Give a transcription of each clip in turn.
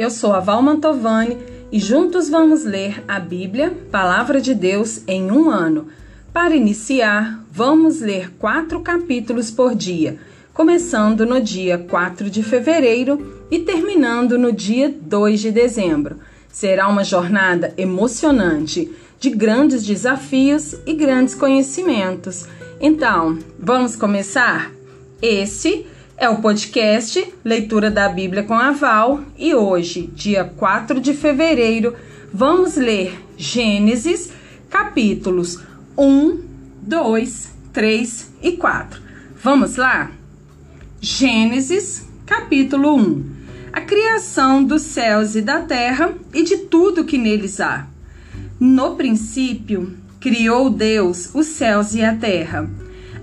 Eu sou a Val Mantovani e juntos vamos ler a Bíblia, Palavra de Deus, em um ano. Para iniciar, vamos ler quatro capítulos por dia, começando no dia 4 de fevereiro e terminando no dia 2 de dezembro. Será uma jornada emocionante, de grandes desafios e grandes conhecimentos. Então, vamos começar? Esse é o podcast Leitura da Bíblia com a Val e hoje, dia 4 de fevereiro, vamos ler Gênesis, capítulos 1, 2, 3 e 4. Vamos lá? Gênesis, capítulo 1. A criação dos céus e da terra e de tudo que neles há. No princípio, criou Deus os céus e a terra.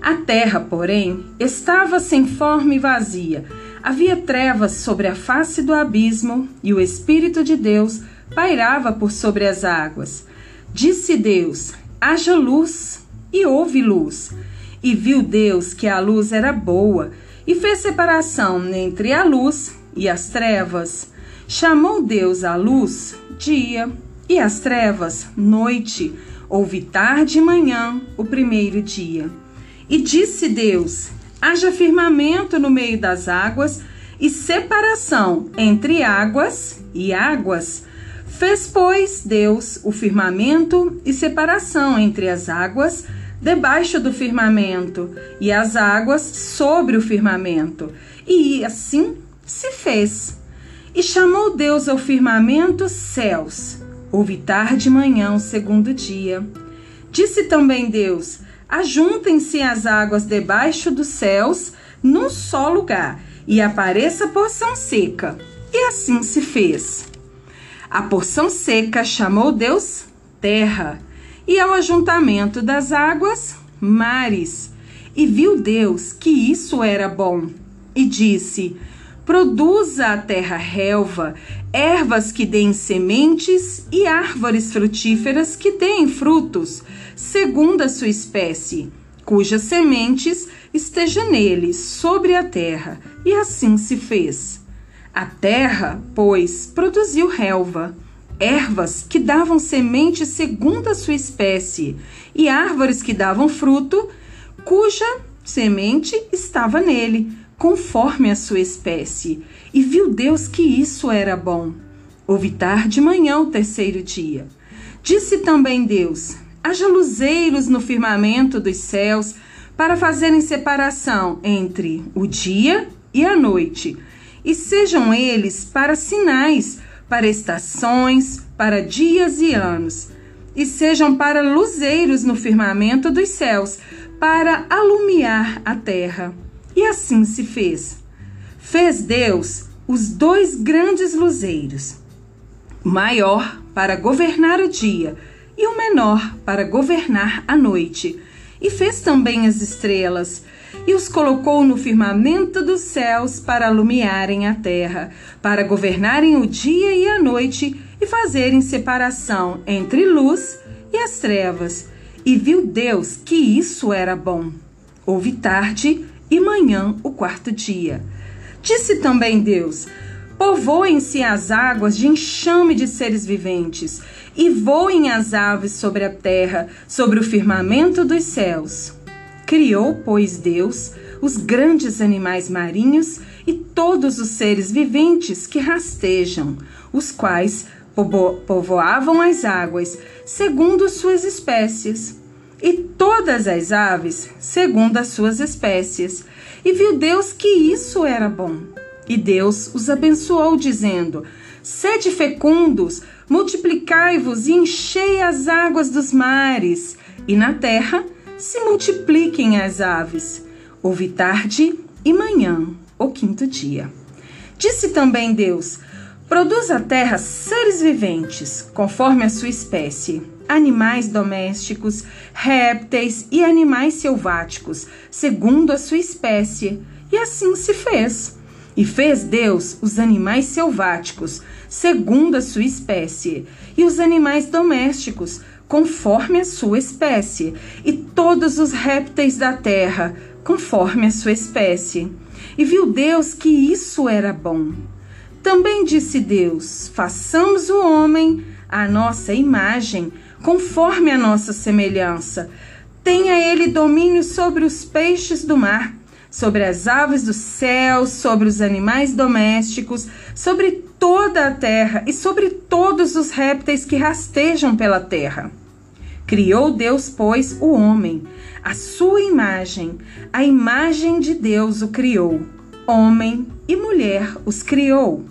A terra, porém, estava sem forma e vazia. Havia trevas sobre a face do abismo e o Espírito de Deus pairava por sobre as águas. Disse Deus: haja luz, e houve luz. E viu Deus que a luz era boa, e fez separação entre a luz e as trevas. Chamou Deus a luz dia, e as trevas noite. Houve tarde e manhã o primeiro dia. E disse Deus: haja firmamento no meio das águas e separação entre águas e águas. Fez, pois, Deus o firmamento e separação entre as águas debaixo do firmamento e as águas sobre o firmamento. E assim se fez. E chamou Deus ao firmamento céus. Houve tarde e manhã o segundo dia. Disse também Deus: ajuntem-se as águas debaixo dos céus num só lugar, e apareça porção seca. E assim se fez. A porção seca chamou Deus terra, e ao ajuntamento das águas, mares. E viu Deus que isso era bom, e disse: Produza a terra relva, ervas que deem sementes e árvores frutíferas que deem frutos segundo a sua espécie, cujas sementes esteja nele, sobre a terra. E assim se fez. A terra, pois, produziu relva, ervas que davam semente segundo a sua espécie, e árvores que davam fruto, cuja semente estava nele, conforme a sua espécie. E viu Deus que isso era bom. Houve tarde de manhã o terceiro dia. Disse também Deus: haja luzeiros no firmamento dos céus para fazerem separação entre o dia e a noite, e sejam eles para sinais, para estações, para dias e anos, e sejam para luzeiros no firmamento dos céus, para alumiar a terra. E assim se fez. Fez Deus os dois grandes luzeiros, maior para governar o dia e o menor para governar a noite. E fez também as estrelas, e os colocou no firmamento dos céus para alumiarem a terra, para governarem o dia e a noite, e fazerem separação entre luz e as trevas. E viu Deus que isso era bom. Houve tarde e manhã o quarto dia. Disse também Deus: Povoem-se as águas de enxame de seres viventes, e voem as aves sobre a terra, sobre o firmamento dos céus. Criou, pois, Deus os grandes animais marinhos e todos os seres viventes que rastejam, os quais povoavam as águas, segundo suas espécies, e todas as aves, segundo as suas espécies. E viu Deus que isso era bom. E Deus os abençoou, dizendo: Sede fecundos, multiplicai-vos e enchei as águas dos mares, e na terra se multipliquem as aves. Houve tarde e manhã, o quinto dia. Disse também Deus: Produz a terra seres viventes, conforme a sua espécie, animais domésticos, répteis e animais selváticos, segundo a sua espécie. E assim se fez. E fez Deus os animais selváticos, segundo a sua espécie, e os animais domésticos, conforme a sua espécie, e todos os répteis da terra, conforme a sua espécie. E viu Deus que isso era bom. Também disse Deus: façamos o homem à nossa imagem, conforme a nossa semelhança. Tenha ele domínio sobre os peixes do mar, sobre as aves do céu, sobre os animais domésticos, sobre toda a terra e sobre todos os répteis que rastejam pela terra. Criou Deus, pois, o homem, a sua imagem, a imagem de Deus o criou. Homem e mulher os criou.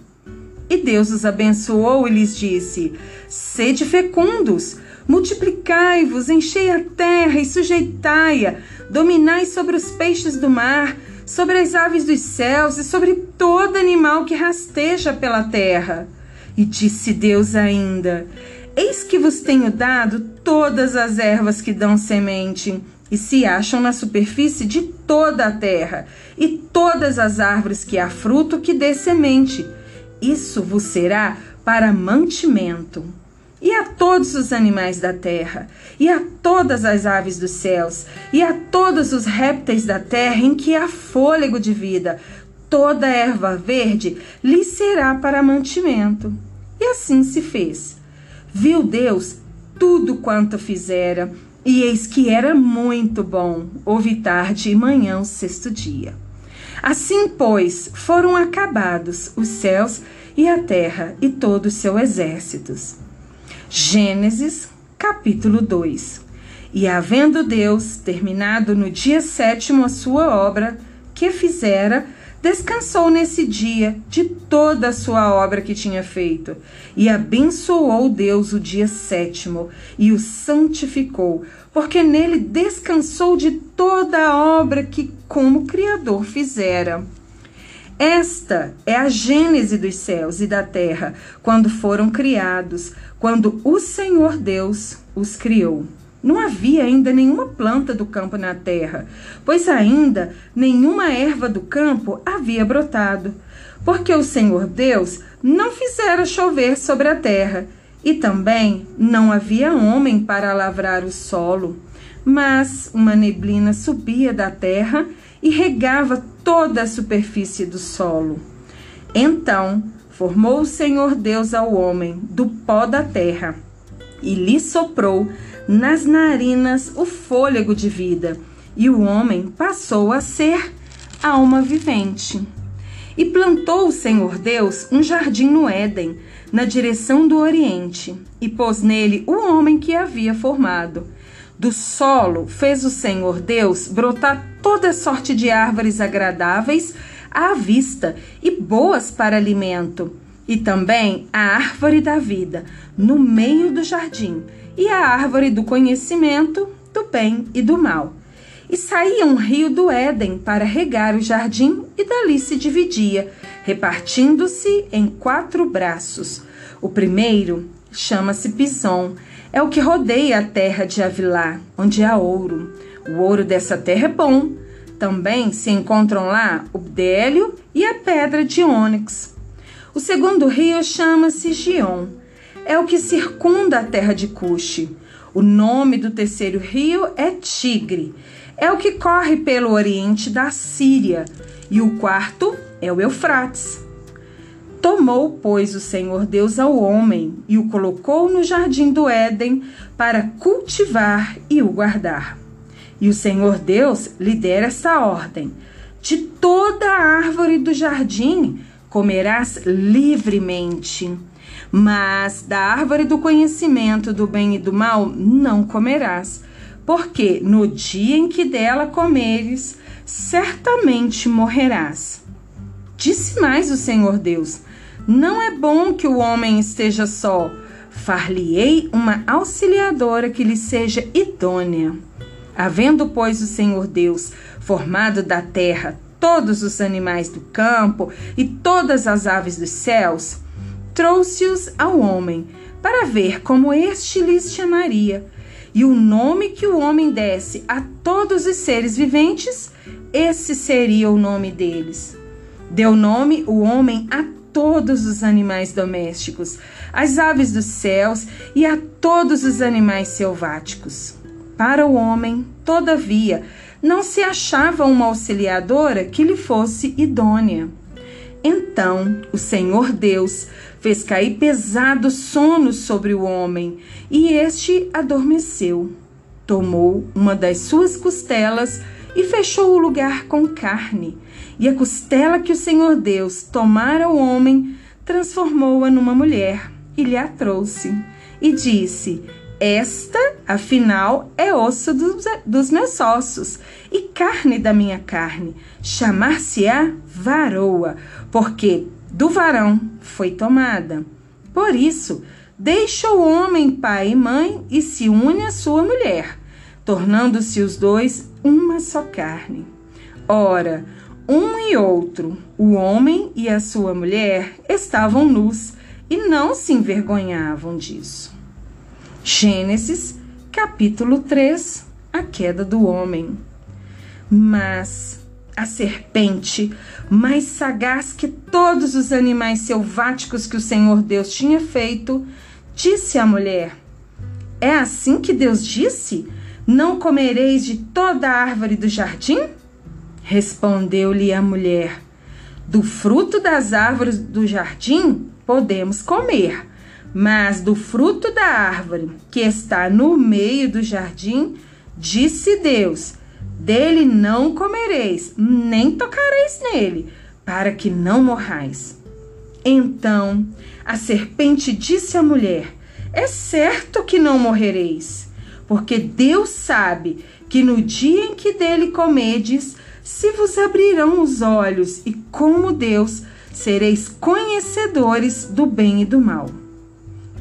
E Deus os abençoou e lhes disse: Sede fecundos, multiplicai-vos, enchei a terra e sujeitai-a, dominai sobre os peixes do mar, sobre as aves dos céus e sobre todo animal que rasteja pela terra. E disse Deus ainda: Eis que vos tenho dado todas as ervas que dão semente e se acham na superfície de toda a terra, e todas as árvores que há fruto que dê semente. Isso vos será para mantimento. E a todos os animais da terra, e a todas as aves dos céus, e a todos os répteis da terra em que há fôlego de vida, toda erva verde lhe será para mantimento. E assim se fez. Viu Deus tudo quanto fizera, e eis que era muito bom. Houve tarde e manhã o sexto dia. Assim, pois, foram acabados os céus e a terra e todos os seus exércitos. Gênesis, capítulo 2. E havendo Deus terminado no dia sétimo a sua obra que fizera, descansou nesse dia de toda a sua obra que tinha feito, e abençoou Deus o dia sétimo e o santificou, porque nele descansou de toda a obra que, como Criador, fizera. Esta é a gênese dos céus e da terra, quando foram criados, quando o Senhor Deus os criou. Não havia ainda nenhuma planta do campo na terra, pois ainda nenhuma erva do campo havia brotado, porque o Senhor Deus não fizera chover sobre a terra, e também não havia homem para lavrar o solo. Mas uma neblina subia da terra e regava toda a superfície do solo. Então formou o Senhor Deus ao homem do pó da terra e lhe soprou nas narinas o fôlego de vida, e o homem passou a ser alma vivente. E plantou o Senhor Deus um jardim no Éden, na direção do Oriente, e pôs nele o homem que havia formado. Do solo fez o Senhor Deus brotar toda sorte de árvores agradáveis à vista e boas para alimento, e também a árvore da vida no meio do jardim, e a árvore do conhecimento do bem e do mal. E saía um rio do Éden para regar o jardim, e dali se dividia, repartindo-se em quatro braços. O primeiro chama-se Pison, é o que rodeia a terra de Avilá, onde há ouro. O ouro dessa terra é bom. Também se encontram lá o bdélio e a pedra de ônix. O segundo rio chama-se Gion é o que circunda a terra de Cuxi. O nome do terceiro rio é Tigre, é o que corre pelo oriente da Síria. E o quarto é o Eufrates. Tomou, pois, o Senhor Deus ao homem e o colocou no jardim do Éden para cultivar e o guardar. E o Senhor Deus lhe dera essa ordem: De toda a árvore do jardim comerás livremente mas da árvore do conhecimento do bem e do mal não comerás, porque no dia em que dela comeres, certamente morrerás. Disse mais o Senhor Deus: Não é bom que o homem esteja só. Far-lhe-ei uma auxiliadora que lhe seja idônea. Havendo, pois, o Senhor Deus formado da terra todos os animais do campo e todas as aves dos céus, trouxe-os ao homem, para ver como este lhes chamaria. E o nome que o homem desse a todos os seres viventes, esse seria o nome deles. Deu nome o homem a todos os animais domésticos, às aves dos céus e a todos os animais selváticos. Para o homem, todavia, não se achava uma auxiliadora que lhe fosse idônea. Então o Senhor Deus fez cair pesado sono sobre o homem e este adormeceu. Tomou uma das suas costelas e fechou o lugar com carne. E a costela que o Senhor Deus tomara ao homem, transformou-a numa mulher e lhe a trouxe. E disse: Esta, afinal, é osso dos, dos meus ossos e carne da minha carne. Chamar-se-á varoa, porque do varão foi tomada. Por isso, deixa o homem pai e mãe e se une à sua mulher, tornando-se os dois uma só carne. Ora, um e outro, o homem e a sua mulher, estavam nus e não se envergonhavam disso. Gênesis, capítulo 3 A queda do homem. Mas a serpente, mais sagaz que todos os animais selváticos que o Senhor Deus tinha feito, disse à mulher: É assim que Deus disse? Não comereis de toda a árvore do jardim? Respondeu-lhe a mulher: Do fruto das árvores do jardim podemos comer, mas do fruto da árvore que está no meio do jardim, disse Deus: Dele não comereis, nem tocareis nele, para que não morrais. Então a serpente disse à mulher: É certo que não morrereis, porque Deus sabe que no dia em que dele comedes, se vos abrirão os olhos e, como Deus, sereis conhecedores do bem e do mal.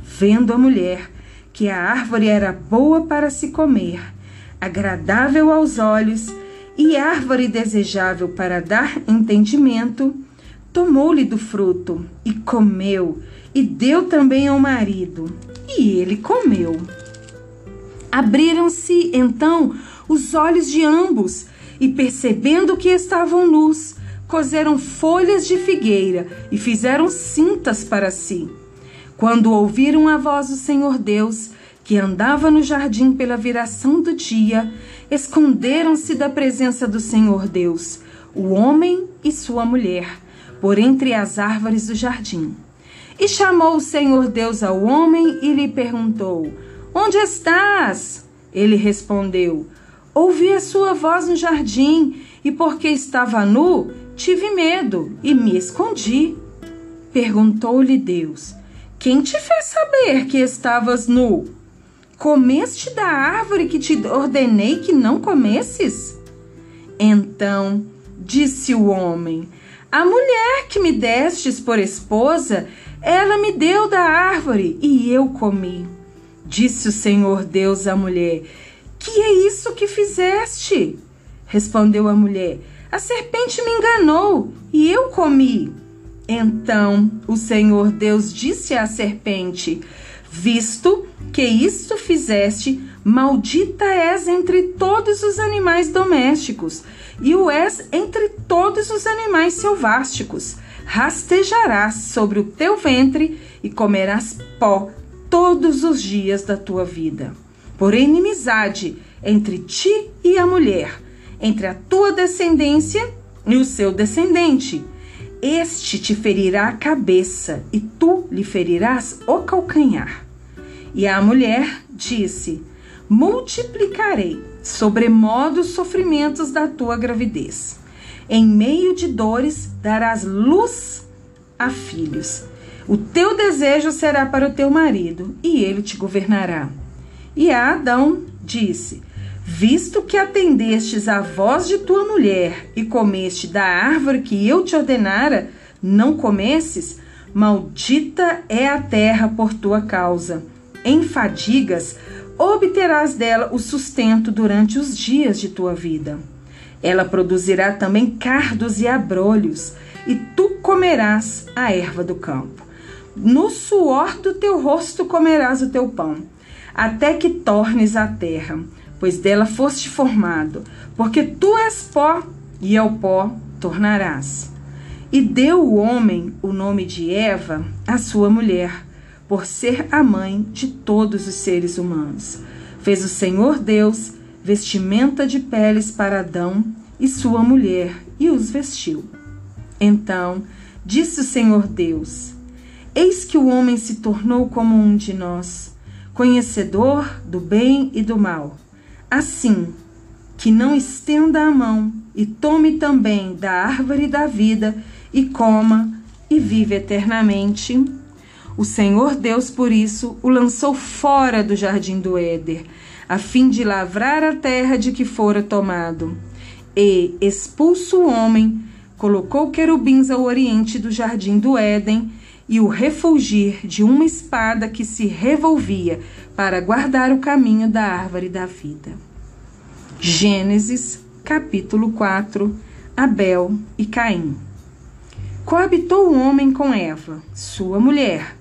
Vendo a mulher que a árvore era boa para se comer, agradável aos olhos e árvore desejável para dar entendimento, tomou-lhe do fruto e comeu, e deu também ao marido, e ele comeu. Abriram-se então os olhos de ambos e percebendo que estavam nus, coseram folhas de figueira e fizeram cintas para si. Quando ouviram a voz do Senhor Deus, que andava no jardim pela viração do dia, esconderam-se da presença do Senhor Deus, o homem e sua mulher, por entre as árvores do jardim. E chamou o Senhor Deus ao homem e lhe perguntou: Onde estás? Ele respondeu: Ouvi a sua voz no jardim, e porque estava nu, tive medo e me escondi. Perguntou-lhe Deus: Quem te fez saber que estavas nu? Comeste da árvore que te ordenei que não comesses? Então disse o homem: A mulher que me destes por esposa, ela me deu da árvore e eu comi. Disse o Senhor Deus à mulher: que é isso que fizeste? Respondeu a mulher: A serpente me enganou e eu comi. Então o Senhor Deus disse à serpente: Visto que isto fizeste, maldita és entre todos os animais domésticos, e o és entre todos os animais selvásticos. Rastejarás sobre o teu ventre e comerás pó todos os dias da tua vida por inimizade entre ti e a mulher, entre a tua descendência e o seu descendente. Este te ferirá a cabeça e tu lhe ferirás o calcanhar. E a mulher disse: Multiplicarei sobremodo os sofrimentos da tua gravidez. Em meio de dores darás luz a filhos. O teu desejo será para o teu marido, e ele te governará. E a Adão disse: Visto que atendestes à voz de tua mulher e comeste da árvore que eu te ordenara, não comesses, maldita é a terra por tua causa. Em fadigas obterás dela o sustento durante os dias de tua vida. Ela produzirá também cardos e abrolhos, e tu comerás a erva do campo. No suor do teu rosto comerás o teu pão até que tornes a terra, pois dela foste formado, porque tu és pó, e ao pó tornarás. E deu o homem o nome de Eva à sua mulher, por ser a mãe de todos os seres humanos. Fez o Senhor Deus vestimenta de peles para Adão e sua mulher, e os vestiu. Então Disse o Senhor Deus: Eis que o homem se tornou como um de nós, conhecedor do bem e do mal. Assim, que não estenda a mão e tome também da árvore da vida e coma e vive eternamente. O Senhor Deus, por isso, o lançou fora do jardim do Éder, a fim de lavrar a terra de que fora tomado. E, expulso o homem, colocou querubins ao oriente do jardim do Éden e o refulgir de uma espada que se revolvia para guardar o caminho da árvore da vida. Gênesis, capítulo 4 Abel e Caim. Coabitou o homem com Eva, sua mulher.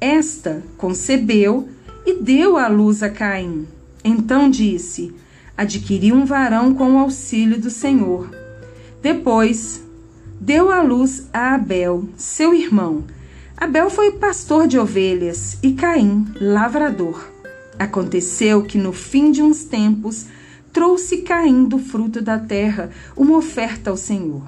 Esta concebeu e deu à luz a Caim. Então disse: Adquiri um varão com o auxílio do Senhor. Depois deu à luz a Abel, seu irmão. Abel foi pastor de ovelhas e Caim, lavrador. Aconteceu que no fim de uns tempos trouxe Caim do fruto da terra uma oferta ao Senhor.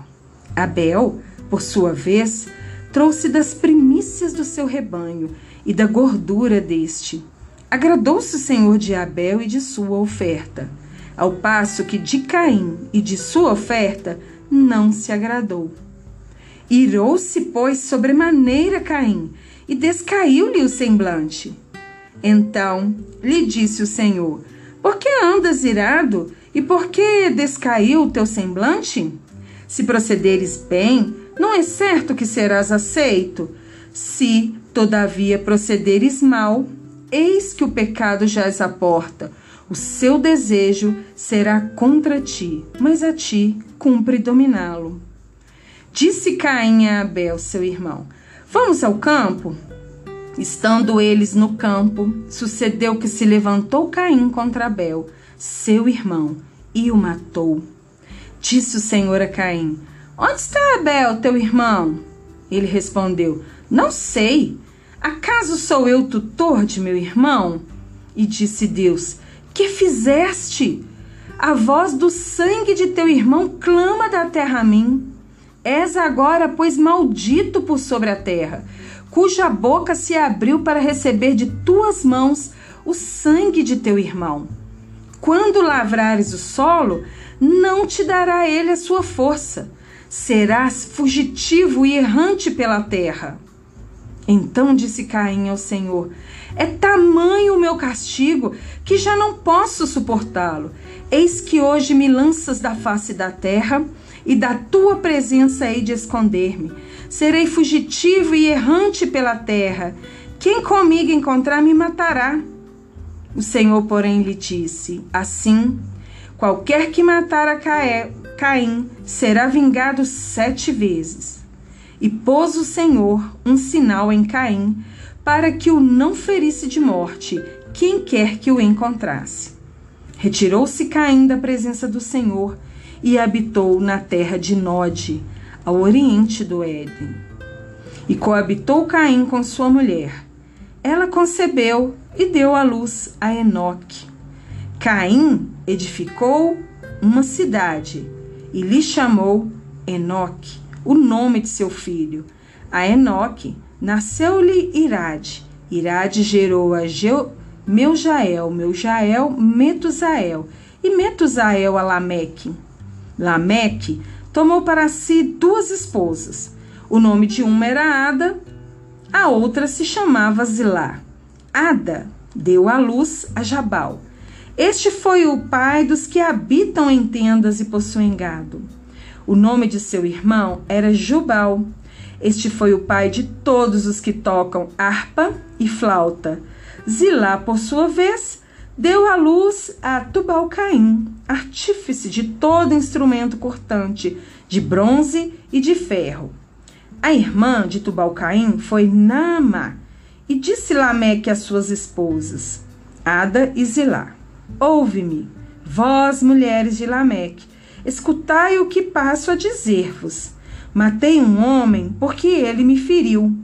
Abel, por sua vez, trouxe das primícias do seu rebanho e da gordura deste. Agradou-se o Senhor de Abel e de sua oferta, ao passo que de Caim e de sua oferta não se agradou. Irou-se, pois, sobremaneira Caim, e descaiu-lhe o semblante. Então lhe disse o Senhor: Por que andas irado? E por que descaiu o teu semblante? Se procederes bem, não é certo que serás aceito. Se, todavia, procederes mal, eis que o pecado jaz à porta. O seu desejo será contra ti, mas a ti cumpre dominá-lo. Disse Caim a Abel, seu irmão: Vamos ao campo? Estando eles no campo, sucedeu que se levantou Caim contra Abel, seu irmão, e o matou. Disse o Senhor a Caim: Onde está Abel, teu irmão? Ele respondeu: Não sei. Acaso sou eu tutor de meu irmão? E disse Deus: Que fizeste? A voz do sangue de teu irmão clama da terra a mim. És agora, pois, maldito por sobre a terra cuja boca se abriu para receber de tuas mãos o sangue de teu irmão. Quando lavrares o solo, não te dará ele a sua força. Serás fugitivo e errante pela terra. Então disse Caim ao Senhor: É tamanho o meu castigo que já não posso suportá-lo. Eis que hoje me lanças da face da terra e da tua presença hei de esconder-me. Serei fugitivo e errante pela terra. Quem comigo encontrar me matará. O Senhor, porém, lhe disse: Assim, qualquer que matar a Caim será vingado sete vezes. E pôs o Senhor um sinal em Caim, para que o não ferisse de morte, quem quer que o encontrasse. Retirou-se Caim da presença do Senhor e habitou na terra de Nod, ao oriente do Éden. E coabitou Caim com sua mulher. Ela concebeu e deu à luz a Enoque. Caim edificou uma cidade e lhe chamou Enoque, o nome de seu filho. A Enoque nasceu-lhe Irade. Irade gerou a Geu, Meujael, Meujael, Metusael e Metusael a Lameque. Lameque tomou para si duas esposas. O nome de uma era Ada, a outra se chamava Zilá. Ada deu à luz a Jabal. Este foi o pai dos que habitam em tendas e possuem gado. O nome de seu irmão era Jubal. Este foi o pai de todos os que tocam harpa e flauta. Zilá, por sua vez, deu à luz a Tubal-Caim, artífice de todo instrumento cortante, de bronze e de ferro. A irmã de Tubal-Caim foi Naamá, e disse Lameque às suas esposas, Ada e Zilá: Ouve-me, vós, mulheres de Lameque, escutai o que passo a dizer-vos. Matei um homem porque ele me feriu,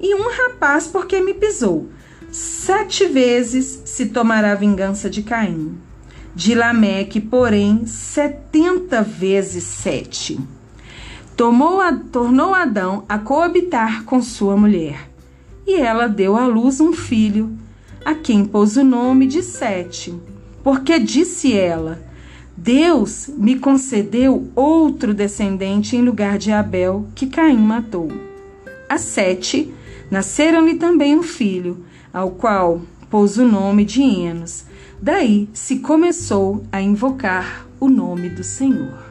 e um rapaz porque me pisou. Sete vezes se tomará vingança de Caim. De Lameque, porém, setenta vezes sete. tomou a, tornou Adão a coabitar com sua mulher. E ela deu à luz um filho, a quem pôs o nome de Sete, porque disse ela: Deus me concedeu outro descendente em lugar de Abel, que Caim matou. A Sete nasceram-lhe também um filho, ao qual pôs o nome de Enos. Daí se começou a invocar o nome do Senhor.